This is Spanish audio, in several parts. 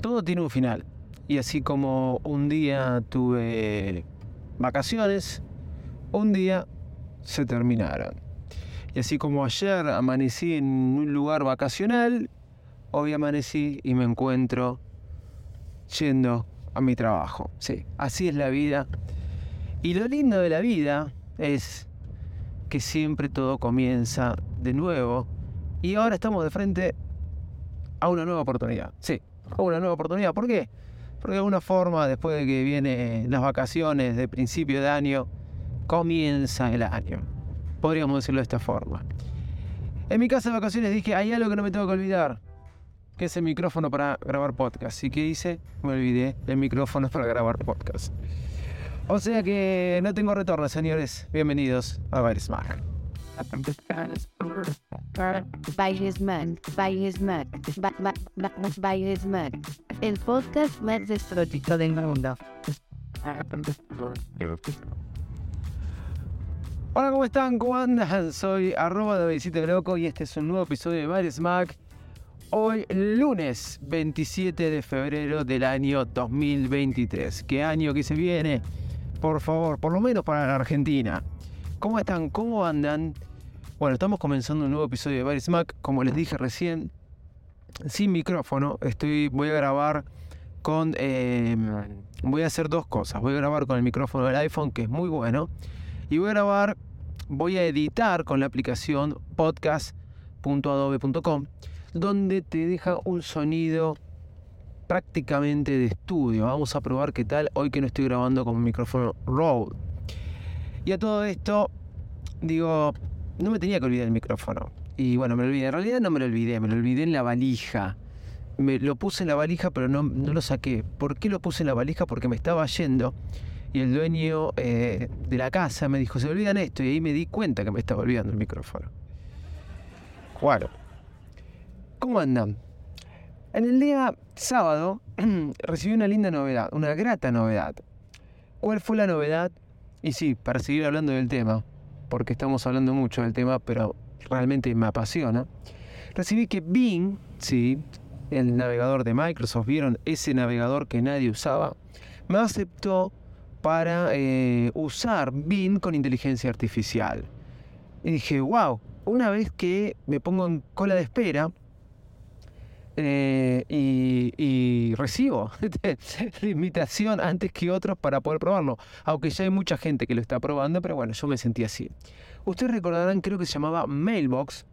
Todo tiene un final. Y así como un día tuve vacaciones, un día se terminaron. Y así como ayer amanecí en un lugar vacacional, hoy amanecí y me encuentro yendo a mi trabajo. Sí, así es la vida. Y lo lindo de la vida es que siempre todo comienza de nuevo. Y ahora estamos de frente a una nueva oportunidad. Sí, a una nueva oportunidad. ¿Por qué? Porque de alguna forma, después de que vienen las vacaciones de principio de año, comienza el año. Podríamos decirlo de esta forma. En mi casa de vacaciones dije, hay algo que no me tengo que olvidar que es el micrófono para grabar podcast. ¿Y qué hice? Me olvidé el micrófono para grabar podcast. O sea que no tengo retorno, señores. Bienvenidos a Baile Smart. Baile Smart, Baile Smart, Baile Smart, el podcast más destrótico del mundo. Hola, ¿cómo están? ¿Cómo andan? Soy arroba de Loco y este es un nuevo episodio de Baile Smack Hoy, lunes 27 de febrero del año 2023. ¿Qué año que se viene? Por favor, por lo menos para la Argentina. ¿Cómo están? ¿Cómo andan? Bueno, estamos comenzando un nuevo episodio de Barry Smack. Como les dije recién, sin micrófono. Estoy, voy a grabar con. Em, voy a hacer dos cosas. Voy a grabar con el micrófono del iPhone, que es muy bueno. Y voy a grabar, voy a editar con la aplicación podcast.adobe.com donde te deja un sonido prácticamente de estudio. Vamos a probar qué tal hoy que no estoy grabando con un micrófono Rode. Y a todo esto, digo, no me tenía que olvidar el micrófono. Y bueno, me lo olvidé. En realidad no me lo olvidé, me lo olvidé en la valija. Me lo puse en la valija, pero no, no lo saqué. ¿Por qué lo puse en la valija? Porque me estaba yendo y el dueño eh, de la casa me dijo, se olvidan esto. Y ahí me di cuenta que me estaba olvidando el micrófono. Claro. ¿Cómo andan? En el día sábado recibí una linda novedad, una grata novedad. ¿Cuál fue la novedad? Y sí, para seguir hablando del tema, porque estamos hablando mucho del tema, pero realmente me apasiona. Recibí que Bing, sí, el navegador de Microsoft, vieron ese navegador que nadie usaba, me aceptó para eh, usar Bing con inteligencia artificial. Y dije, wow, una vez que me pongo en cola de espera, eh, y, recibo la invitación antes que otros para poder probarlo. Aunque ya hay mucha gente que lo está probando, pero bueno, yo me sentí así. Ustedes recordarán, creo que se llamaba Mailbox.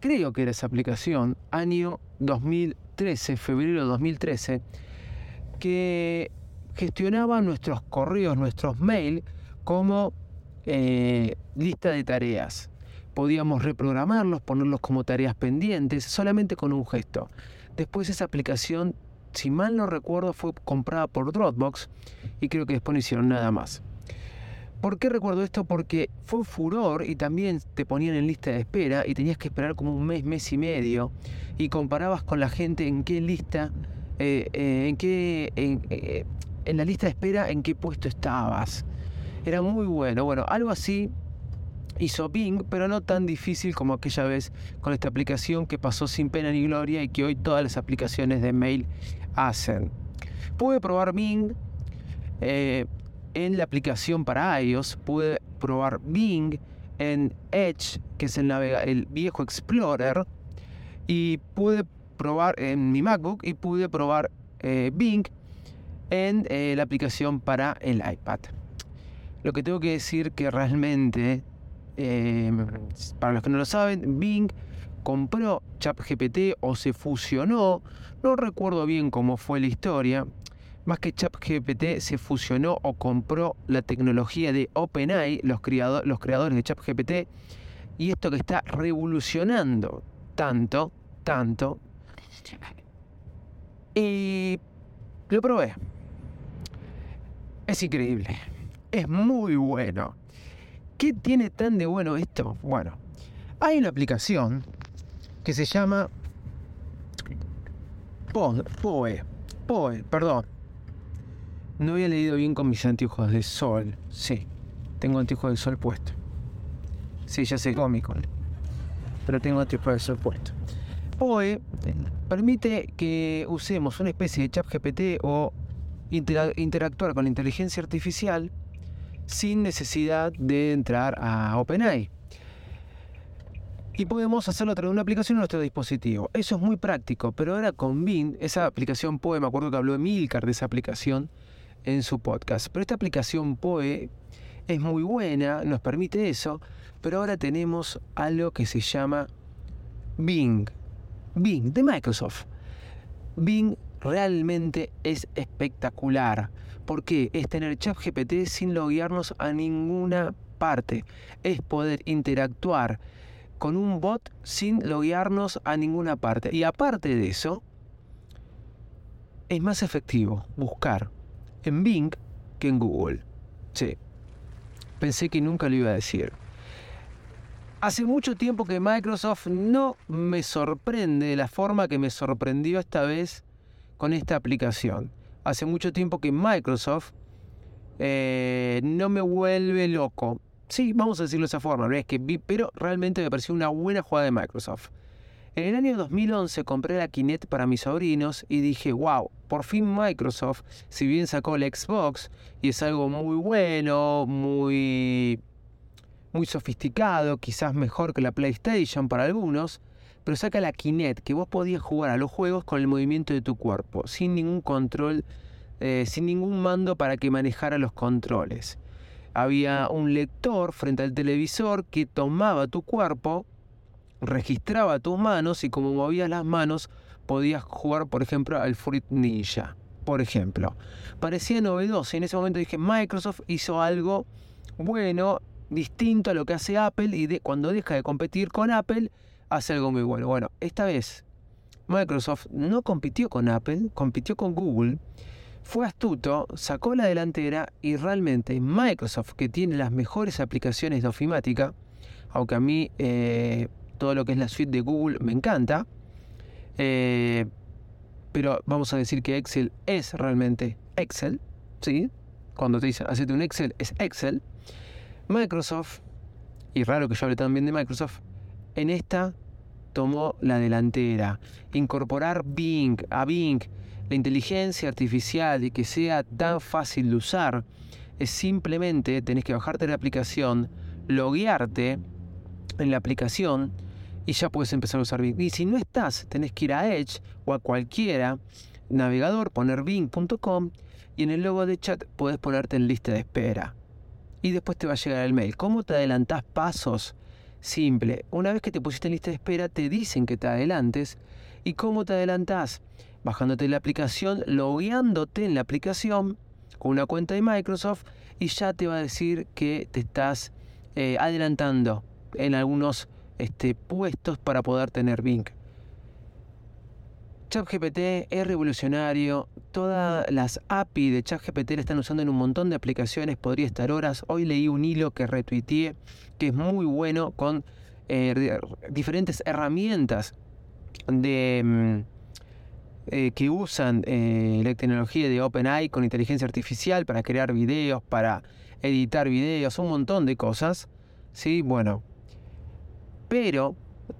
Creo que era esa aplicación, año 2013, febrero de 2013, que gestionaba nuestros correos, nuestros mails, como eh, lista de tareas podíamos reprogramarlos, ponerlos como tareas pendientes, solamente con un gesto. Después esa aplicación, si mal no recuerdo, fue comprada por Dropbox y creo que después no hicieron nada más. ¿Por qué recuerdo esto? Porque fue furor y también te ponían en lista de espera y tenías que esperar como un mes, mes y medio y comparabas con la gente en qué lista, eh, eh, en qué, eh, en la lista de espera, en qué puesto estabas. Era muy bueno. Bueno, algo así hizo Bing, pero no tan difícil como aquella vez con esta aplicación que pasó sin pena ni gloria y que hoy todas las aplicaciones de mail hacen. Pude probar Bing eh, en la aplicación para iOS, pude probar Bing en Edge, que es el, viejo Explorer, y pude probar en mi MacBook y pude probar eh, Bing en eh, la aplicación para el iPad. Lo que tengo que decir que realmente, eh, para los que no lo saben, Bing compró ChatGPT o se fusionó, no recuerdo bien cómo fue la historia, más que ChatGPT se fusionó o compró la tecnología de OpenAI, los, los creadores de ChatGPT, y esto que está revolucionando tanto, tanto. Y lo probé. Es increíble. Es muy bueno. ¿Qué tiene tan de bueno esto? Bueno, hay una aplicación que se llama Poe. Poe, perdón. No había leído bien con mis anteojos de sol. Sí, tengo anteojos de sol puesto. Sí, ya sé cómico. Pero tengo anteojos de sol puesto. Poe permite que usemos una especie de chat GPT o interactuar con la inteligencia artificial sin necesidad de entrar a OpenAI. Y podemos hacerlo a través de una aplicación en nuestro dispositivo. Eso es muy práctico, pero ahora con Bing, esa aplicación POE, me acuerdo que habló Emilcar de esa aplicación en su podcast, pero esta aplicación POE es muy buena, nos permite eso, pero ahora tenemos algo que se llama Bing. Bing, de Microsoft. Bing realmente es espectacular. porque Es tener ChatGPT sin loguearnos a ninguna parte. Es poder interactuar con un bot sin loguearnos a ninguna parte. Y aparte de eso, es más efectivo buscar en Bing que en Google. Sí. Pensé que nunca lo iba a decir. Hace mucho tiempo que Microsoft no me sorprende de la forma que me sorprendió esta vez con esta aplicación. Hace mucho tiempo que Microsoft eh, no me vuelve loco. Sí, vamos a decirlo de esa forma, que pero realmente me pareció una buena jugada de Microsoft. En el año 2011 compré la Kinect para mis sobrinos y dije, wow, por fin Microsoft, si bien sacó el Xbox y es algo muy bueno, muy muy sofisticado, quizás mejor que la PlayStation para algunos, pero saca la Kinect, que vos podías jugar a los juegos con el movimiento de tu cuerpo, sin ningún control, eh, sin ningún mando para que manejara los controles. Había un lector frente al televisor que tomaba tu cuerpo, registraba tus manos y como movías las manos podías jugar, por ejemplo, al Fruit Ninja. Por ejemplo, parecía novedoso y en ese momento dije, Microsoft hizo algo bueno distinto a lo que hace Apple y de, cuando deja de competir con Apple, hace algo muy bueno. Bueno, esta vez Microsoft no compitió con Apple, compitió con Google, fue astuto, sacó la delantera y realmente Microsoft, que tiene las mejores aplicaciones de ofimática, aunque a mí eh, todo lo que es la suite de Google me encanta, eh, pero vamos a decir que Excel es realmente Excel, ¿sí? Cuando te dicen, hacete un Excel, es Excel. Microsoft, y raro que yo hable también de Microsoft, en esta tomó la delantera. Incorporar Bing a Bing, la inteligencia artificial y que sea tan fácil de usar, es simplemente tenés que bajarte la aplicación, loguearte en la aplicación y ya puedes empezar a usar Bing. Y si no estás, tenés que ir a Edge o a cualquiera navegador, poner bing.com y en el logo de chat puedes ponerte en lista de espera y después te va a llegar el mail. ¿Cómo te adelantás pasos? Simple. Una vez que te pusiste en lista de espera, te dicen que te adelantes. ¿Y cómo te adelantás? Bajándote la aplicación, logueándote en la aplicación con una cuenta de Microsoft y ya te va a decir que te estás eh, adelantando en algunos este, puestos para poder tener Bing. ChatGPT es revolucionario. Todas las API de ChatGPT la están usando en un montón de aplicaciones. Podría estar horas. Hoy leí un hilo que retuiteé que es muy bueno con eh, diferentes herramientas de, mm, eh, que usan eh, la tecnología de OpenAI con inteligencia artificial para crear videos, para editar videos, un montón de cosas. Sí, bueno. Pero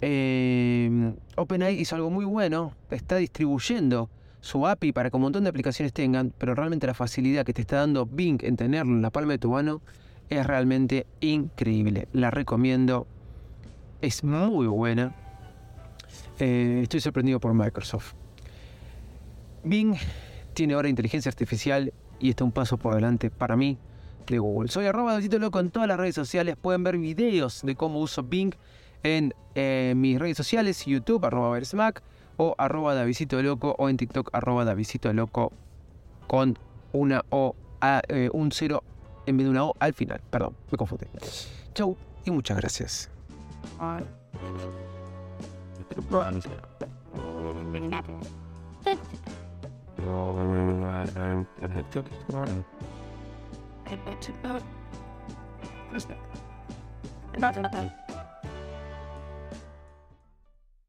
eh, OpenAI hizo algo muy bueno, está distribuyendo su API para que un montón de aplicaciones tengan, pero realmente la facilidad que te está dando Bing en tenerlo en la palma de tu mano es realmente increíble. La recomiendo, es muy buena. eh, estoy sorprendido por Microsoft. Bing tiene ahora inteligencia artificial y está un paso por delante para mí de Google. Soy arroba Davidito Loco en todas las redes sociales. Pueden ver videos de cómo uso Bing en eh, mis redes sociales, YouTube, arroba Versmack, o arroba Davidito Loco, o en TikTok, arroba Davidito Loco, con una O, a- eh, un cero en vez de una O al final. Perdón, me confundí. Chau y muchas gracias.